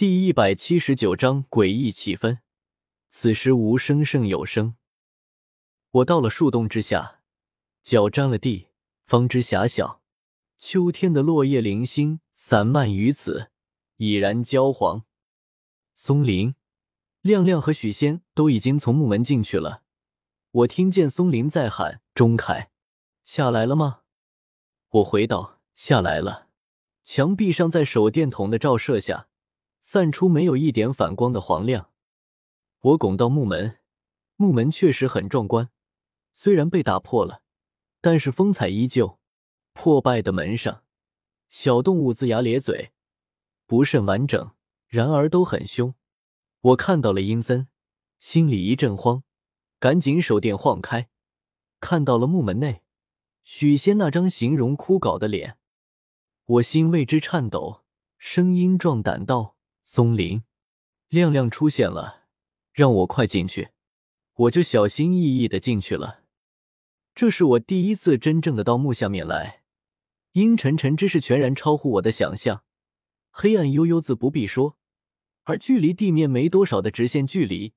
第一百七十九章诡异气氛。此时无声胜有声。我到了树洞之下，脚沾了地，方知狭小。秋天的落叶零星散漫于此，已然焦黄。松林、亮亮和许仙都已经从木门进去了。我听见松林在喊：“钟凯，下来了吗？”我回道：“下来了。”墙壁上在手电筒的照射下。散出没有一点反光的黄亮。我拱到木门，木门确实很壮观，虽然被打破了，但是风采依旧。破败的门上，小动物龇牙咧嘴，不甚完整，然而都很凶。我看到了阴森，心里一阵慌，赶紧手电晃开，看到了木门内许仙那张形容枯槁的脸，我心为之颤抖，声音壮胆道。松林，亮亮出现了，让我快进去，我就小心翼翼的进去了。这是我第一次真正的到墓下面来，阴沉沉之势全然超乎我的想象，黑暗幽幽自不必说，而距离地面没多少的直线距离，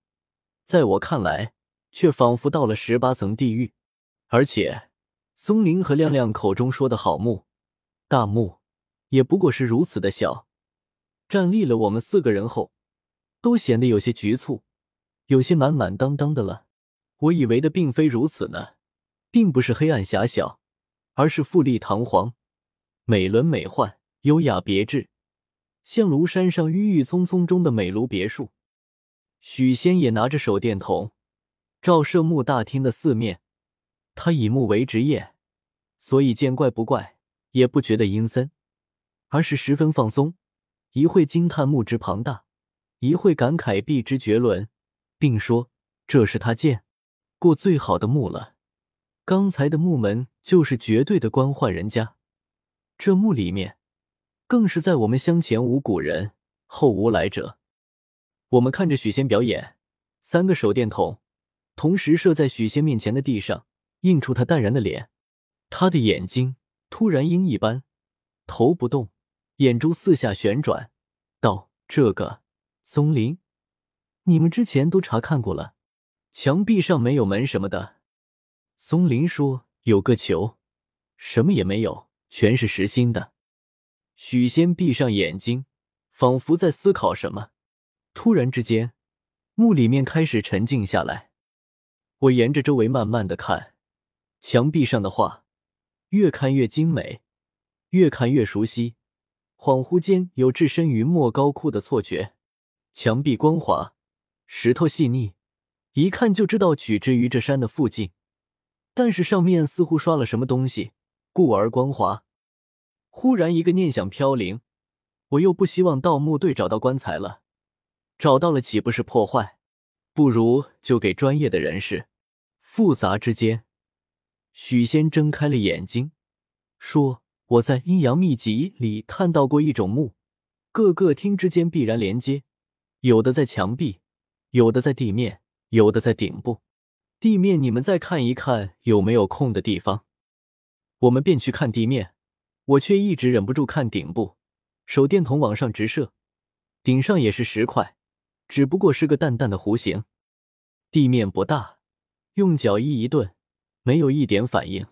在我看来却仿佛到了十八层地狱。而且，松林和亮亮口中说的好墓、大墓，也不过是如此的小。站立了我们四个人后，都显得有些局促，有些满满当当的了。我以为的并非如此呢，并不是黑暗狭小，而是富丽堂皇、美轮美奂、优雅别致，像庐山上郁郁葱葱中的美庐别墅。许仙也拿着手电筒照射墓大厅的四面，他以木为职业，所以见怪不怪，也不觉得阴森，而是十分放松。一会惊叹墓之庞大，一会感慨壁之绝伦，并说这是他见过最好的墓了。刚才的墓门就是绝对的官宦人家，这墓里面更是在我们乡前无古人，后无来者。我们看着许仙表演，三个手电筒同时射在许仙面前的地上，映出他淡然的脸。他的眼睛突然鹰一般，头不动。眼珠四下旋转，道：“这个松林，你们之前都查看过了，墙壁上没有门什么的。”松林说：“有个球，什么也没有，全是实心的。”许仙闭上眼睛，仿佛在思考什么。突然之间，墓里面开始沉静下来。我沿着周围慢慢的看，墙壁上的画，越看越精美，越看越熟悉。恍惚间有置身于莫高窟的错觉，墙壁光滑，石头细腻，一看就知道取之于这山的附近。但是上面似乎刷了什么东西，故而光滑。忽然一个念想飘零，我又不希望盗墓队找到棺材了，找到了岂不是破坏？不如就给专业的人士。复杂之间，许仙睁开了眼睛，说。我在阴阳秘籍里看到过一种墓，各个厅之间必然连接，有的在墙壁，有的在地面，有的在顶部。地面你们再看一看有没有空的地方。我们便去看地面，我却一直忍不住看顶部。手电筒往上直射，顶上也是石块，只不过是个淡淡的弧形。地面不大，用脚一一顿，没有一点反应。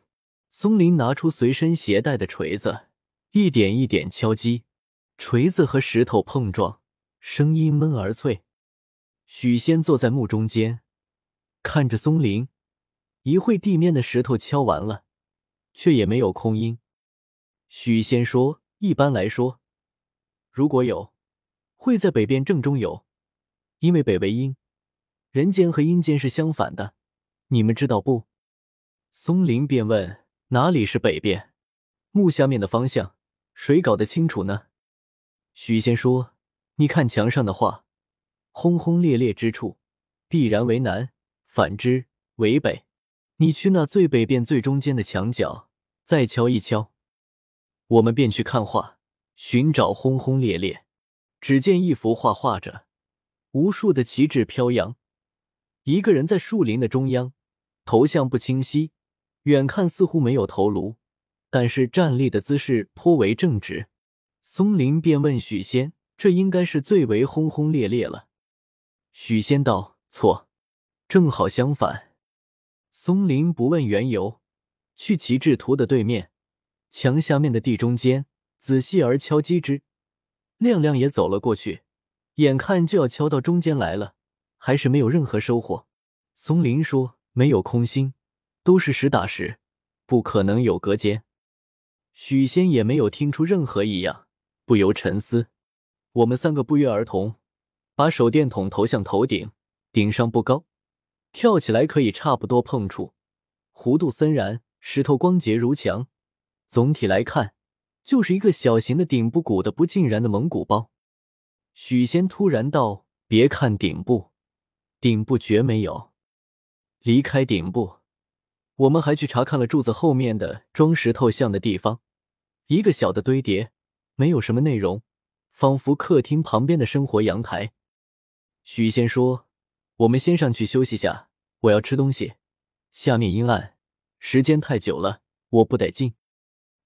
松林拿出随身携带的锤子，一点一点敲击，锤子和石头碰撞，声音闷而脆。许仙坐在墓中间，看着松林，一会地面的石头敲完了，却也没有空音。许仙说：“一般来说，如果有，会在北边正中有，因为北为阴，人间和阴间是相反的，你们知道不？”松林便问。哪里是北边？墓下面的方向，谁搞得清楚呢？许仙说：“你看墙上的画，轰轰烈烈之处，必然为南；反之为北。你去那最北边最中间的墙角，再敲一敲。”我们便去看画，寻找轰轰烈烈。只见一幅画画着，无数的旗帜飘扬，一个人在树林的中央，头像不清晰。远看似乎没有头颅，但是站立的姿势颇为正直。松林便问许仙：“这应该是最为轰轰烈烈了。许仙道：“错，正好相反。”松林不问缘由，去旗帜图的对面墙下面的地中间，仔细而敲击之。亮亮也走了过去，眼看就要敲到中间来了，还是没有任何收获。松林说：“没有空心，都是实打实，不可能有隔间。”许仙也没有听出任何异样，不由沉思。我们三个不约而同，把手电筒投向头顶，顶上不高，跳起来可以差不多碰触。弧度森然，石头光洁如墙。总体来看，就是一个小型的顶部鼓的不尽然的蒙古包。许仙突然道：“别看顶部，顶部绝没有。”离开顶部，我们还去查看了柱子后面的装石头像的地方，一个小的堆叠，没有什么内容。仿佛客厅旁边的生活阳台。许仙说：“我们先上去休息下，我要吃东西。下面阴暗，时间太久了，我不得劲。”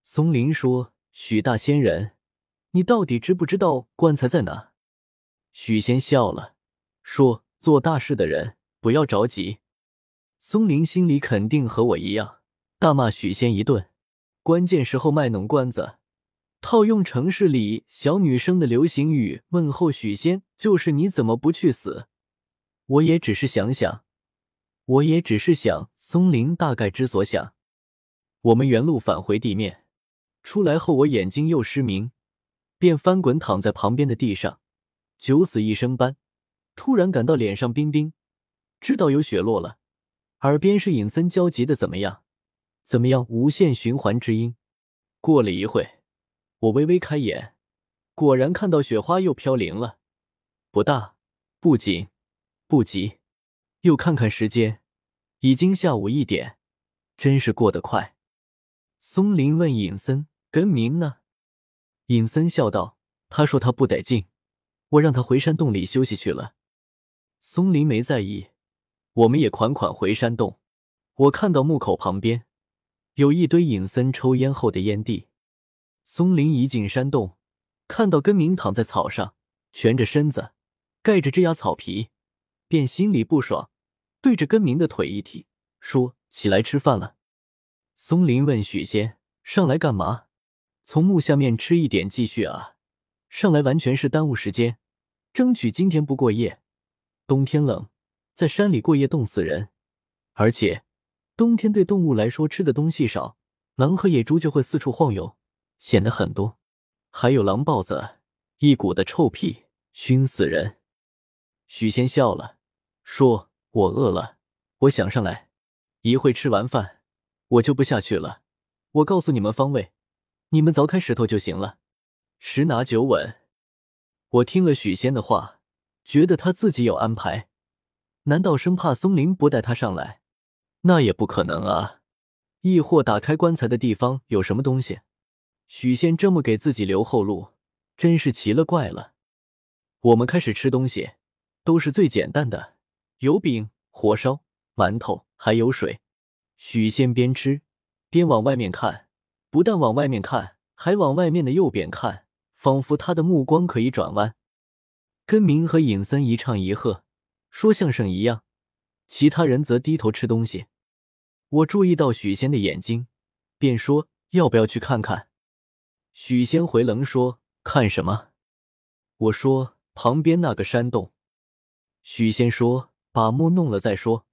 松林说：“许大仙人，你到底知不知道棺材在哪？”许仙笑了，说：“做大事的人不要着急。”松林心里肯定和我一样，大骂许仙一顿。关键时候卖弄关子。套用城市里小女生的流行语问候许仙，就是你怎么不去死？我也只是想想，我也只是想。松林大概之所想。我们原路返回地面，出来后我眼睛又失明，便翻滚躺在旁边的地上，九死一生般。突然感到脸上冰冰，知道有雪落了，耳边是尹森焦急的怎么样？怎么样？无限循环之音。过了一会。我微微开眼，果然看到雪花又飘零了，不大，不紧，不急。又看看时间，已经下午一点，真是过得快。松林问尹森：“根明呢？”尹森笑道：“他说他不得劲，我让他回山洞里休息去了。”松林没在意，我们也款款回山洞。我看到墓口旁边有一堆尹森抽烟后的烟蒂。松林一进山洞，看到根明躺在草上，蜷着身子，盖着枝桠草皮，便心里不爽，对着根明的腿一踢，说：“起来吃饭了。”松林问许仙：“上来干嘛？从木下面吃一点继续啊？上来完全是耽误时间，争取今天不过夜。冬天冷，在山里过夜冻死人，而且冬天对动物来说吃的东西少，狼和野猪就会四处晃悠。”显得很多，还有狼豹子，一股的臭屁，熏死人。许仙笑了，说：“我饿了，我想上来，一会吃完饭，我就不下去了。我告诉你们方位，你们凿开石头就行了。十拿九稳。”我听了许仙的话，觉得他自己有安排，难道生怕松林不带他上来？那也不可能啊！亦或打开棺材的地方有什么东西？许仙这么给自己留后路，真是奇了怪了。我们开始吃东西，都是最简单的，油饼、火烧、馒头，还有水。许仙边吃边往外面看，不但往外面看，还往外面的右边看，仿佛他的目光可以转弯。根明和尹森一唱一和，说相声一样，其他人则低头吃东西。我注意到许仙的眼睛，便说：“要不要去看看？”许仙回冷说：“看什么？”我说：“旁边那个山洞。”许仙说：“把墓弄了再说，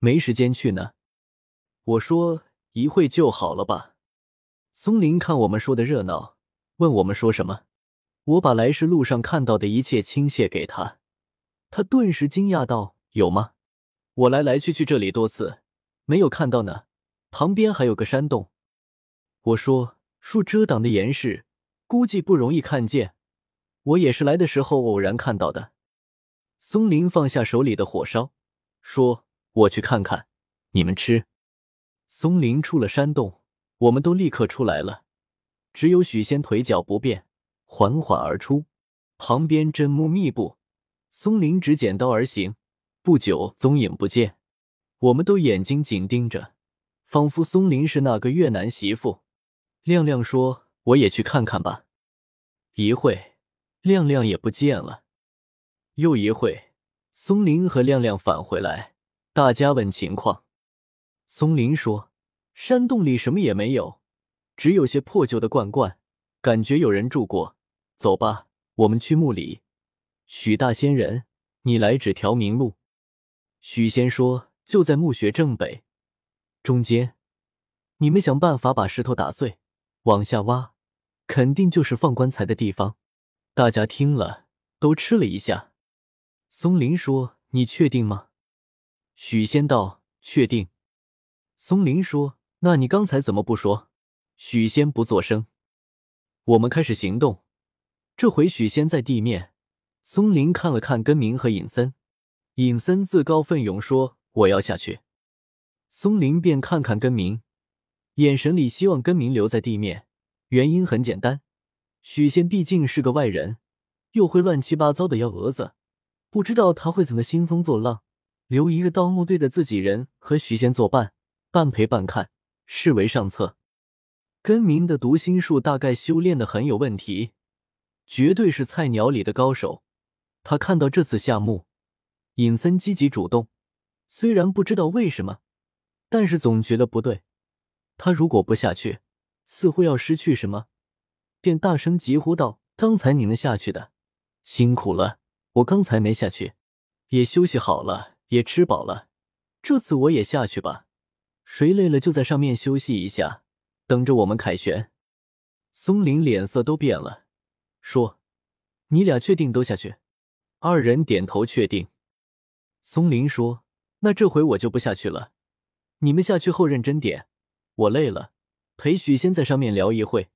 没时间去呢。”我说：“一会就好了吧。”松林看我们说的热闹，问我们说什么。我把来时路上看到的一切倾泻给他，他顿时惊讶道：“有吗？我来来去去这里多次，没有看到呢。旁边还有个山洞。”我说。树遮挡的严实，估计不容易看见。我也是来的时候偶然看到的。松林放下手里的火烧，说：“我去看看，你们吃。”松林出了山洞，我们都立刻出来了。只有许仙腿脚不便，缓缓而出。旁边针木密布，松林只剪刀而行，不久踪影不见。我们都眼睛紧盯着，仿佛松林是那个越南媳妇。亮亮说：“我也去看看吧。”一会，亮亮也不见了。又一会，松林和亮亮返回来，大家问情况。松林说：“山洞里什么也没有，只有些破旧的罐罐，感觉有人住过。走吧，我们去墓里。”许大仙人，你来指条明路。许仙说：“就在墓穴正北，中间。你们想办法把石头打碎，往下挖，肯定就是放棺材的地方。”大家听了都吃了一下。松林说：“你确定吗？”许仙道：“确定。”松林说：“那你刚才怎么不说？”许仙不作声。我们开始行动。这回许仙在地面，松林看了看根明和尹森。尹森自告奋勇说：“我要下去。”松林便看看根明，眼神里希望根明留在地面。原因很简单，许仙毕竟是个外人，又会乱七八糟的幺蛾子，不知道他会怎么兴风作浪。留一个盗墓队的自己人和许仙作伴。半陪半看，视为上策。根明的读心术大概修炼的很有问题，绝对是菜鸟里的高手。他看到这次下墓，尹森积极主动，虽然不知道为什么，但是总觉得不对。他如果不下去，似乎要失去什么，便大声疾呼道：“刚才你们下去的，辛苦了！我刚才没下去，也休息好了，也吃饱了，这次我也下去吧。”谁累了就在上面休息一下，等着我们凯旋。松林脸色都变了，说：“你俩确定都下去？”二人点头确定。松林说：“那这回我就不下去了，你们下去后认真点。我累了，陪许仙在上面聊一会。”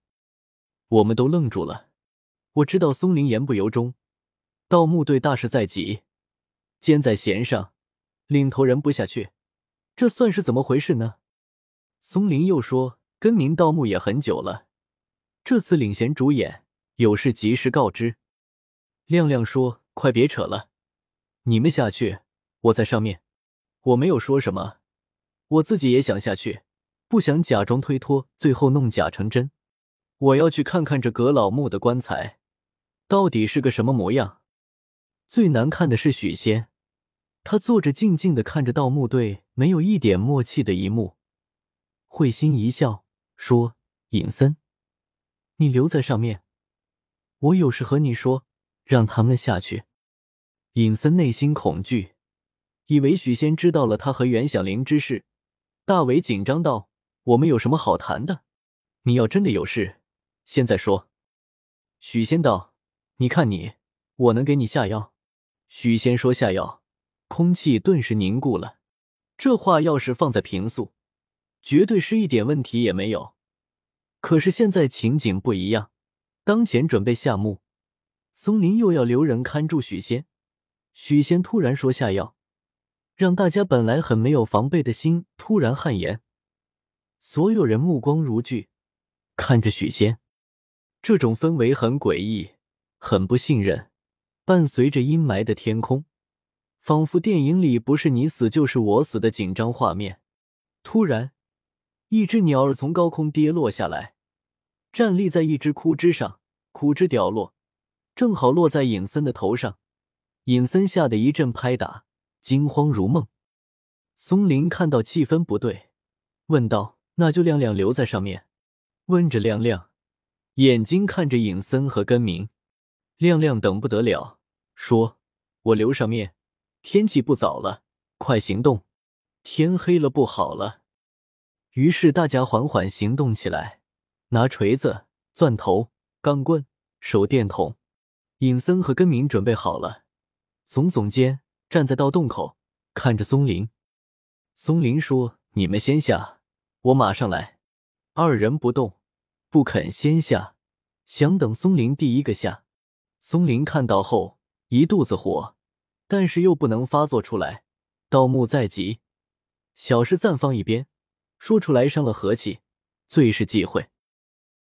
我们都愣住了。我知道松林言不由衷，盗墓队大事在即，箭在弦上，领头人不下去。这算是怎么回事呢？松林又说：“跟您盗墓也很久了，这次领衔主演，有事及时告知。”亮亮说：“快别扯了，你们下去，我在上面。”我没有说什么，我自己也想下去，不想假装推脱，最后弄假成真。我要去看看这葛老墓的棺材到底是个什么模样。最难看的是许仙。他坐着，静静的看着盗墓队没有一点默契的一幕，会心一笑，说：“尹森，你留在上面，我有事和你说，让他们下去。”尹森内心恐惧，以为许仙知道了他和袁响铃之事，大为紧张道：“我们有什么好谈的？你要真的有事，现在说。”许仙道：“你看你，我能给你下药。”许仙说：“下药。”空气顿时凝固了。这话要是放在平素，绝对是一点问题也没有。可是现在情景不一样，当前准备下墓，松林又要留人看住许仙。许仙突然说下药，让大家本来很没有防备的心突然汗颜。所有人目光如炬，看着许仙。这种氛围很诡异，很不信任，伴随着阴霾的天空。仿佛电影里不是你死就是我死的紧张画面。突然，一只鸟儿从高空跌落下来，站立在一只枯枝上，枯枝掉落，正好落在尹森的头上。尹森吓得一阵拍打，惊慌如梦。松林看到气氛不对，问道：“那就亮亮留在上面？”问着亮亮，眼睛看着尹森和根明。亮亮等不得了，说：“我留上面。”天气不早了，快行动！天黑了不好了。于是大家缓缓行动起来，拿锤子、钻头、钢棍、手电筒。尹森和根明准备好了，耸耸肩，站在盗洞口，看着松林。松林说：“你们先下，我马上来。”二人不动，不肯先下，想等松林第一个下。松林看到后，一肚子火。但是又不能发作出来，盗墓在即，小事暂放一边，说出来伤了和气，最是忌讳。